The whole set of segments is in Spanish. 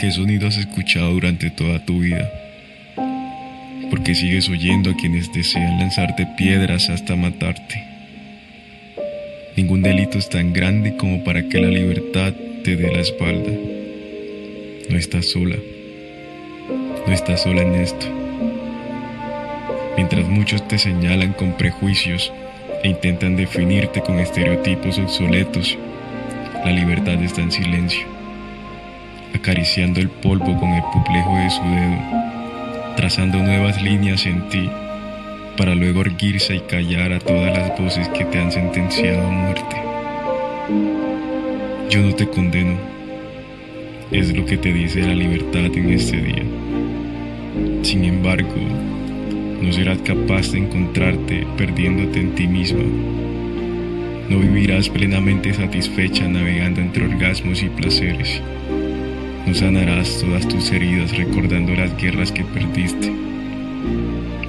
¿Qué sonido has escuchado durante toda tu vida? Porque sigues oyendo a quienes desean lanzarte piedras hasta matarte. Ningún delito es tan grande como para que la libertad te dé la espalda. No estás sola. No estás sola en esto. Mientras muchos te señalan con prejuicios e intentan definirte con estereotipos obsoletos, la libertad está en silencio acariciando el polvo con el puplejo de su dedo, trazando nuevas líneas en ti, para luego erguirse y callar a todas las voces que te han sentenciado a muerte. Yo no te condeno, es lo que te dice la libertad en este día. Sin embargo, no serás capaz de encontrarte perdiéndote en ti misma. No vivirás plenamente satisfecha navegando entre orgasmos y placeres. No sanarás todas tus heridas recordando las guerras que perdiste.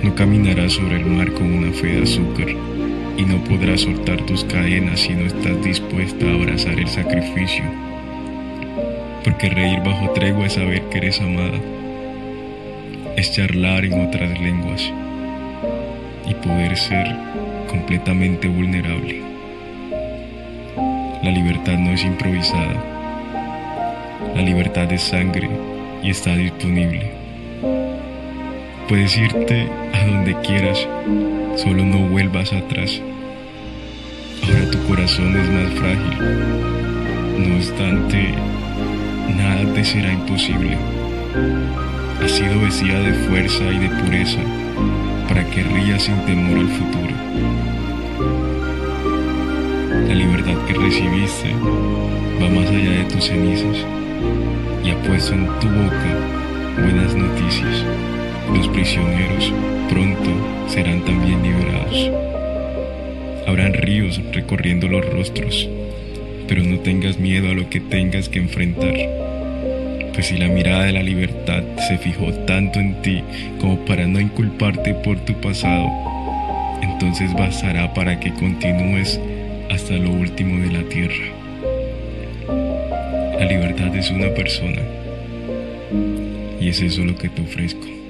No caminarás sobre el mar con una fe de azúcar y no podrás soltar tus cadenas si no estás dispuesta a abrazar el sacrificio. Porque reír bajo tregua es saber que eres amada. Es charlar en otras lenguas y poder ser completamente vulnerable. La libertad no es improvisada la libertad es sangre y está disponible. Puedes irte a donde quieras, solo no vuelvas atrás. Ahora tu corazón es más frágil. No obstante, nada te será imposible. Has sido vestida de fuerza y de pureza para que rías sin temor al futuro. La libertad que recibiste va más allá de tus cenizas y ha puesto en tu boca buenas noticias. Los prisioneros pronto serán también liberados. Habrán ríos recorriendo los rostros, pero no tengas miedo a lo que tengas que enfrentar. Pues si la mirada de la libertad se fijó tanto en ti como para no inculparte por tu pasado, entonces bastará para que continúes hasta lo último de la tierra. Libertad es una persona y es eso lo que te ofrezco.